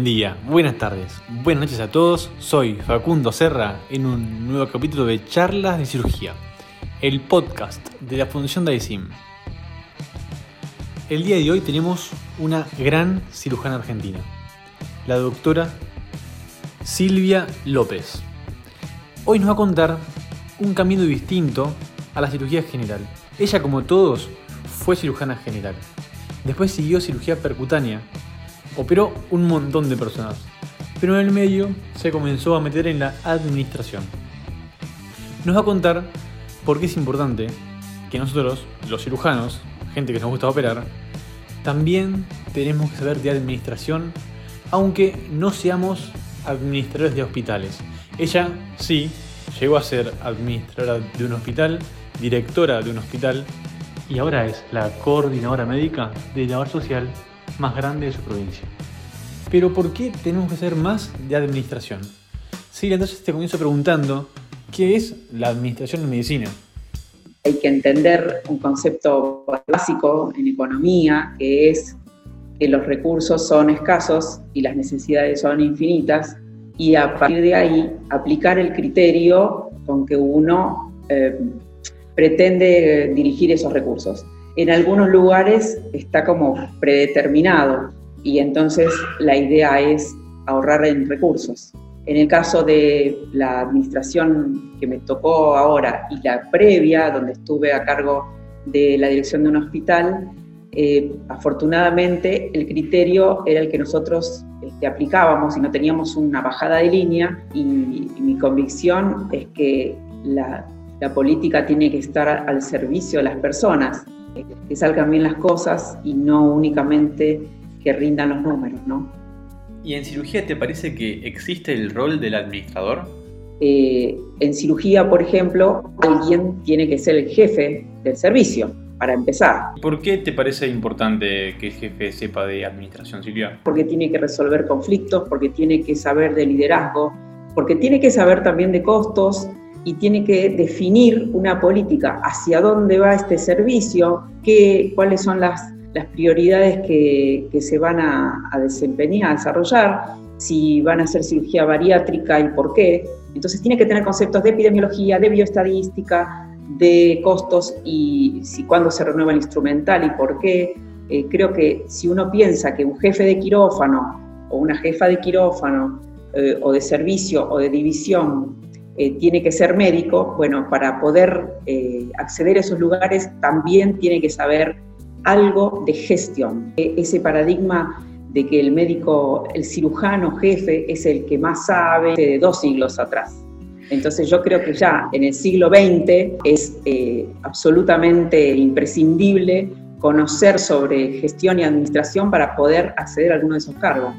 Buen día, buenas tardes, buenas noches a todos. Soy Facundo Serra en un nuevo capítulo de Charlas de Cirugía, el podcast de la Fundación Daisim. El día de hoy tenemos una gran cirujana argentina, la doctora Silvia López. Hoy nos va a contar un camino distinto a la cirugía general. Ella, como todos, fue cirujana general. Después siguió cirugía percutánea operó un montón de personas, pero en el medio se comenzó a meter en la administración. Nos va a contar por qué es importante que nosotros, los cirujanos, gente que nos gusta operar, también tenemos que saber de administración, aunque no seamos administradores de hospitales. Ella sí llegó a ser administradora de un hospital, directora de un hospital, y ahora es la coordinadora médica de labor social más grande de su provincia. Pero ¿por qué tenemos que hacer más de administración? Sí, entonces te comienzo preguntando, ¿qué es la administración en medicina? Hay que entender un concepto básico en economía, que es que los recursos son escasos y las necesidades son infinitas, y a partir de ahí aplicar el criterio con que uno eh, pretende dirigir esos recursos en algunos lugares está como predeterminado y entonces la idea es ahorrar en recursos. En el caso de la administración que me tocó ahora y la previa, donde estuve a cargo de la dirección de un hospital, eh, afortunadamente el criterio era el que nosotros este, aplicábamos y no teníamos una bajada de línea y, y mi convicción es que la, la política tiene que estar al servicio de las personas que salgan bien las cosas y no únicamente que rindan los números, ¿no? ¿Y en cirugía te parece que existe el rol del administrador? Eh, en cirugía, por ejemplo, alguien tiene que ser el jefe del servicio, para empezar. ¿Por qué te parece importante que el jefe sepa de administración, Silvia? Porque tiene que resolver conflictos, porque tiene que saber de liderazgo, porque tiene que saber también de costos, y tiene que definir una política hacia dónde va este servicio, qué, cuáles son las, las prioridades que, que, se van a, a, desempeñar, a desarrollar, si van a hacer cirugía bariátrica y por qué. Entonces tiene que tener conceptos de epidemiología, de bioestadística, de costos y si cuándo se renueva el instrumental y por qué. Eh, creo que si uno piensa que un jefe de quirófano o una jefa de quirófano eh, o de servicio o de división eh, tiene que ser médico, bueno, para poder acceder a esos lugares también tiene que saber algo de gestión. E, ese paradigma de que el médico, el cirujano jefe es el que más sabe de dos siglos atrás. Entonces yo creo que ya en el siglo XX es eh, absolutamente imprescindible conocer sobre gestión y administración para poder acceder a alguno de esos cargos.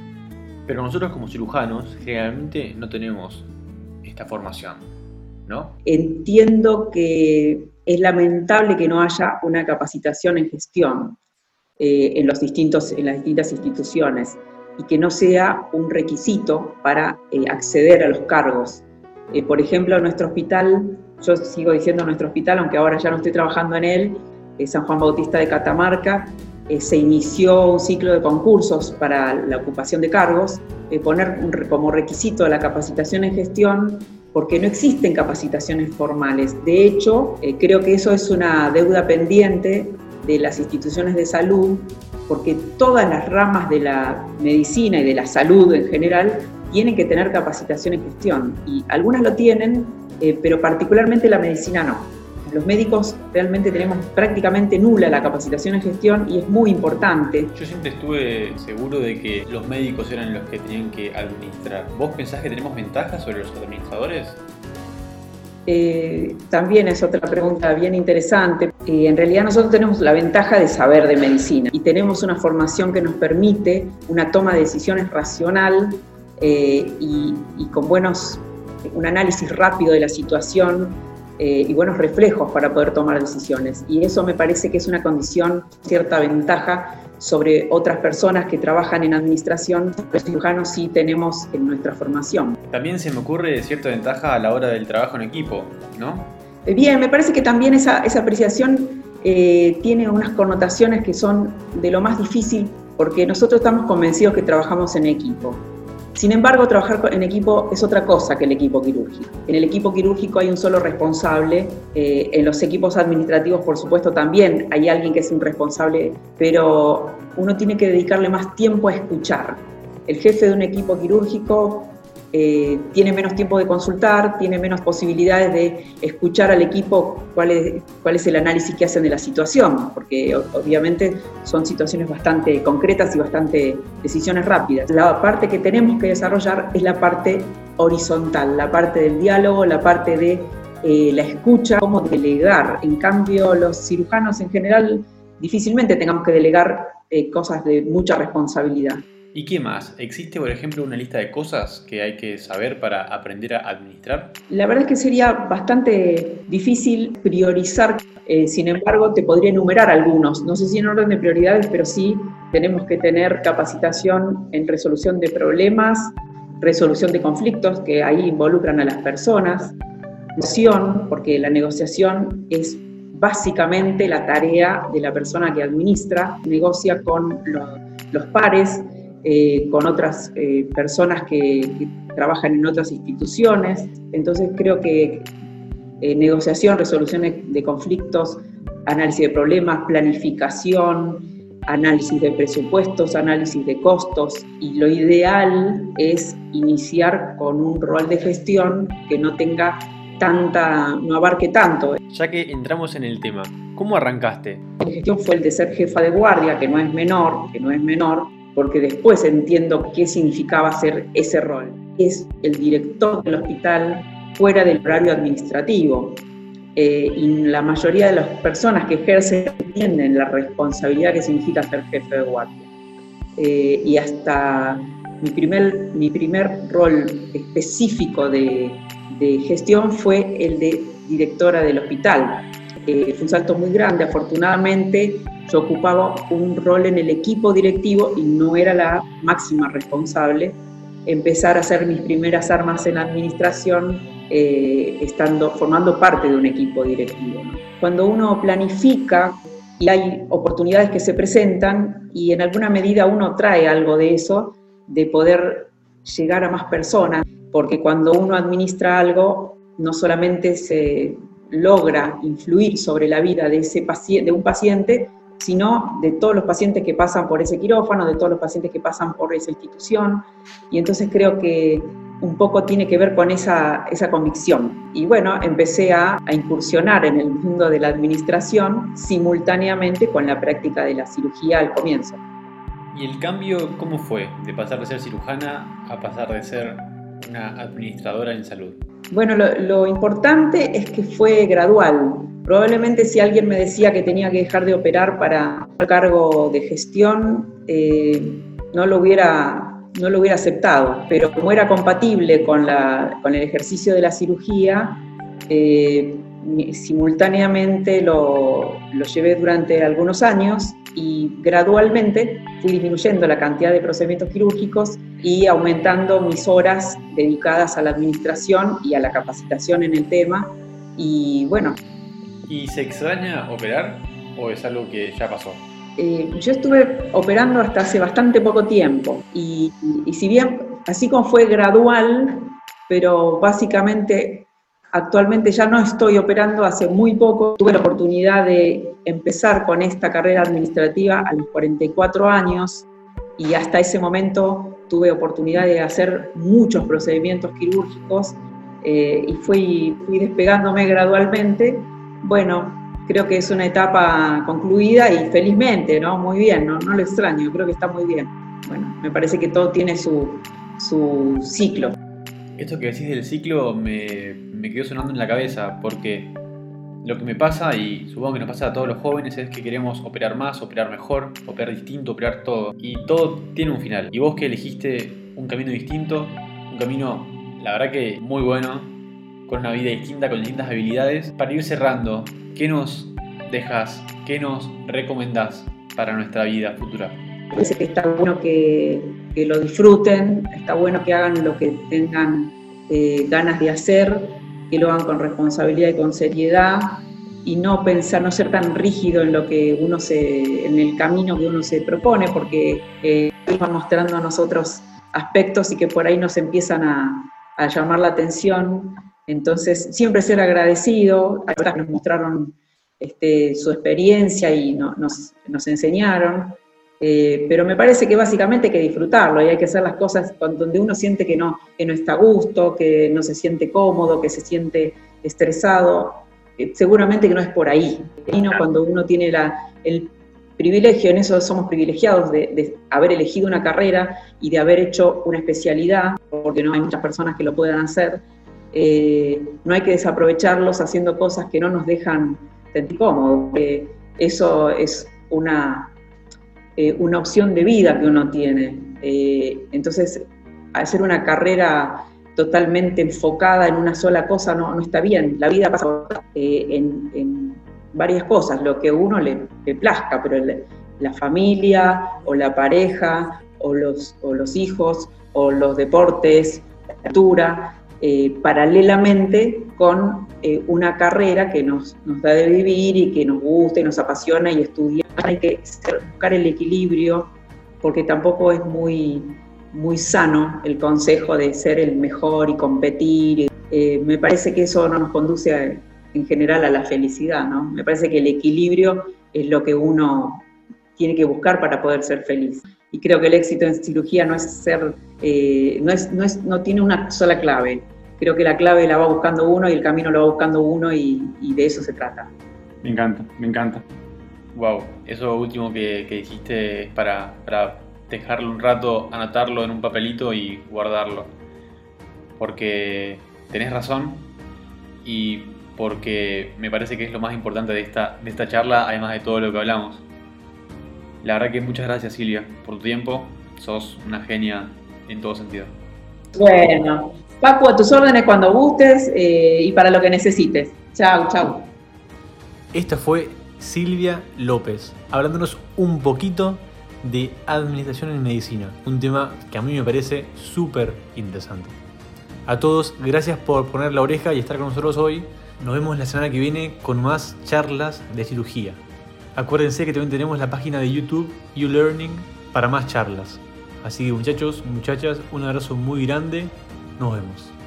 Pero nosotros como cirujanos generalmente no tenemos esta formación, ¿no? Entiendo que es lamentable que no haya una capacitación en gestión eh, en, los distintos, en las distintas instituciones y que no sea un requisito para eh, acceder a los cargos. Eh, por ejemplo, nuestro hospital, yo sigo diciendo nuestro hospital, aunque ahora ya no estoy trabajando en él, San Juan Bautista de Catamarca, se inició un ciclo de concursos para la ocupación de cargos, poner como requisito la capacitación en gestión, porque no existen capacitaciones formales. De hecho, eh, creo que eso es una deuda pendiente de las instituciones de salud, porque todas las ramas de la medicina y de la salud en general tienen que tener capacitación en gestión, y algunas lo tienen, eh, pero particularmente la medicina no. Los médicos realmente tenemos prácticamente nula la capacitación en gestión y es muy importante. Yo siempre estuve seguro de que los médicos eran los que tenían que administrar. ¿Vos pensás que tenemos ventajas sobre los administradores? Eh, también es otra pregunta bien interesante. Eh, en realidad nosotros tenemos la ventaja de saber de medicina y tenemos una formación que nos permite una toma de decisiones racional eh, y, y, con buenos, un análisis rápido de la situación eh, y buenos reflejos para poder tomar decisiones. Y eso me parece que es una condición, cierta ventaja sobre otras personas que trabajan en administración, los cirujanos sí tenemos en nuestra formación. También se me ocurre cierta ventaja a la hora del trabajo en equipo, ¿no? Eh, bien, me parece que también esa, esa apreciación eh, tiene unas connotaciones que son de lo más difícil porque nosotros estamos convencidos que trabajamos en equipo. Sin embargo, trabajar en equipo es otra cosa que el equipo quirúrgico. En el equipo quirúrgico hay un solo responsable, eh, en los equipos administrativos, por supuesto, también hay alguien que es un responsable, pero uno tiene que dedicarle más tiempo a escuchar. El jefe de un equipo quirúrgico eh, tiene menos tiempo de consultar, tiene menos posibilidades de escuchar al equipo cuál es, el análisis que hacen de la situación, porque obviamente son situaciones bastante concretas y bastante decisiones rápidas. La parte que tenemos que desarrollar es la parte horizontal, la parte del diálogo, la parte de eh, la escucha, cómo delegar. En cambio, los cirujanos en general difícilmente tengamos que delegar eh, cosas de mucha responsabilidad. ¿Y qué más? ¿Existe, por ejemplo, una lista de cosas que hay que saber para aprender a administrar? La verdad es que sería bastante difícil priorizar, eh, sin embargo, te podría enumerar algunos. No sé si en orden de prioridades, pero sí tenemos que tener capacitación en resolución de problemas, resolución de conflictos que ahí involucran a las personas, negociación, porque la negociación es básicamente la tarea de la persona que administra, negocia con los, los pares, eh, con otras eh, personas que, trabajan en otras instituciones. Entonces creo que eh, negociación, resolución de conflictos, análisis de problemas, planificación, análisis de presupuestos, análisis de costos y lo ideal es iniciar con un rol de gestión que no tenga tanta, no abarque tanto. Ya que entramos en el tema, ¿cómo arrancaste? La gestión fue el de ser jefa de guardia, que no es menor, que no es menor, porque después entiendo qué significaba hacer ese rol. Es el director del hospital fuera del horario administrativo. Eh, y la mayoría de las personas que ejercen entienden la responsabilidad que significa ser jefe de guardia. Eh, y hasta mi primer, mi primer rol específico de, de gestión fue el de directora del hospital. Eh, fue un salto muy grande, afortunadamente yo ocupaba un rol en el equipo directivo y no era la máxima responsable. Empezar a hacer mis primeras armas en administración eh, estando, formando parte de un equipo directivo. Cuando uno planifica y hay oportunidades que se presentan y en alguna medida uno trae algo de eso, de poder llegar a más personas, porque cuando uno administra algo, no solamente se logra influir sobre la vida de, ese paciente, de un paciente, sino de todos los pacientes que pasan por ese quirófano, de todos los pacientes que pasan por esa institución. Y entonces creo que un poco tiene que ver con esa, esa convicción. Y bueno, empecé a, a, incursionar en el mundo de la administración simultáneamente con la práctica de la cirugía al comienzo. ¿Y el cambio cómo fue de pasar de ser cirujana a pasar de ser una administradora en salud? Bueno, lo, importante es que fue gradual. Probablemente si alguien me decía que tenía que dejar de operar para un cargo de gestión, eh, no, lo hubiera, no lo hubiera aceptado. Pero como era compatible con, la, con el ejercicio de la cirugía, eh, simultáneamente lo, lo llevé durante algunos años y gradualmente fui disminuyendo la cantidad de procedimientos quirúrgicos y aumentando mis horas dedicadas a la administración y a la capacitación en el tema. Y bueno. ¿Y se extraña operar o es algo que ya pasó? Eh, yo estuve operando hasta hace bastante poco tiempo y, y si bien así como fue gradual, pero básicamente Actualmente ya no estoy operando, hace muy poco tuve la oportunidad de empezar con esta carrera administrativa a los 44 años y hasta ese momento tuve oportunidad de hacer muchos procedimientos quirúrgicos eh, y fui, fui despegándome gradualmente. Bueno, creo que es una etapa concluida y felizmente, ¿no? Muy bien, no, no lo extraño, creo que está muy bien. Bueno, me parece que todo tiene su, su ciclo. Esto que decís del ciclo me, me quedó sonando en la cabeza porque lo que me pasa, y supongo que nos pasa a todos los jóvenes, es que queremos operar más, operar mejor, operar distinto, operar todo. Y todo tiene un final. Y vos que elegiste un camino distinto, un camino, la verdad que muy bueno, con una vida distinta, con distintas habilidades, para ir cerrando, ¿qué nos dejas, qué nos recomendás para nuestra vida futura? Parece que está bueno que, que lo disfruten, está bueno que hagan lo que tengan eh, ganas de hacer, que lo hagan con responsabilidad y con seriedad, y no pensar, no ser tan rígido en lo que uno se, en el camino que uno se propone, porque eh, van mostrando a nosotros aspectos y que por ahí nos empiezan a, llamar la atención. Entonces, siempre ser agradecido, a que nos mostraron este, su experiencia y nos, nos, enseñaron, eh, pero me parece que básicamente hay que disfrutarlo y hay que hacer las cosas donde uno siente que no, que no está a gusto, que no se siente cómodo, que se siente estresado. Eh, seguramente que no es por ahí. Cuando uno tiene la, el privilegio, en eso somos privilegiados de, haber elegido una carrera y de haber hecho una especialidad, porque no hay muchas personas que lo puedan hacer. Eh, no hay que desaprovecharlos haciendo cosas que no nos dejan sentir cómodos. eso es una, eh, una opción de vida que uno tiene. Eh, entonces, hacer una carrera totalmente enfocada en una sola cosa no, no está bien. La vida pasa en varias cosas, lo que uno le, plazca, pero la familia o la pareja o los, o los hijos o los deportes, la cultura, eh, paralelamente con eh, una carrera que nos, nos, da de vivir y que nos gusta y nos apasiona y estudiar. Hay que buscar el equilibrio porque tampoco es muy, muy sano el consejo de ser el mejor y competir. Eh, me parece que eso no nos conduce en general a la felicidad, ¿no? Me parece que el equilibrio es lo que uno tiene que buscar para poder ser feliz. Y creo que el éxito en cirugía no es ser, no, es, no, es, no tiene una sola clave. Creo que la clave la va buscando uno y el camino lo va buscando uno y, de eso se trata. Me encanta, me encanta. Wow, eso último que, que dijiste es para, para dejarlo un rato, anotarlo en un papelito y guardarlo. Porque tenés razón y porque me parece que es lo más importante de esta, de esta charla, además de todo lo que hablamos. La verdad que muchas gracias Silvia por tu tiempo, sos una genia en todo sentido. Bueno, Paco, a tus órdenes cuando gustes eh, y para lo que necesites. Chao, chao. Esta fue Silvia López, hablándonos un poquito de administración en medicina, un tema que a mí me parece súper interesante. A todos, gracias por poner la oreja y estar con nosotros hoy. Nos vemos la semana que viene con más charlas de cirugía. Acuérdense que también tenemos la página de YouTube YouLearning para más charlas. Así que muchachos, muchachas, un abrazo muy grande. Nos vemos.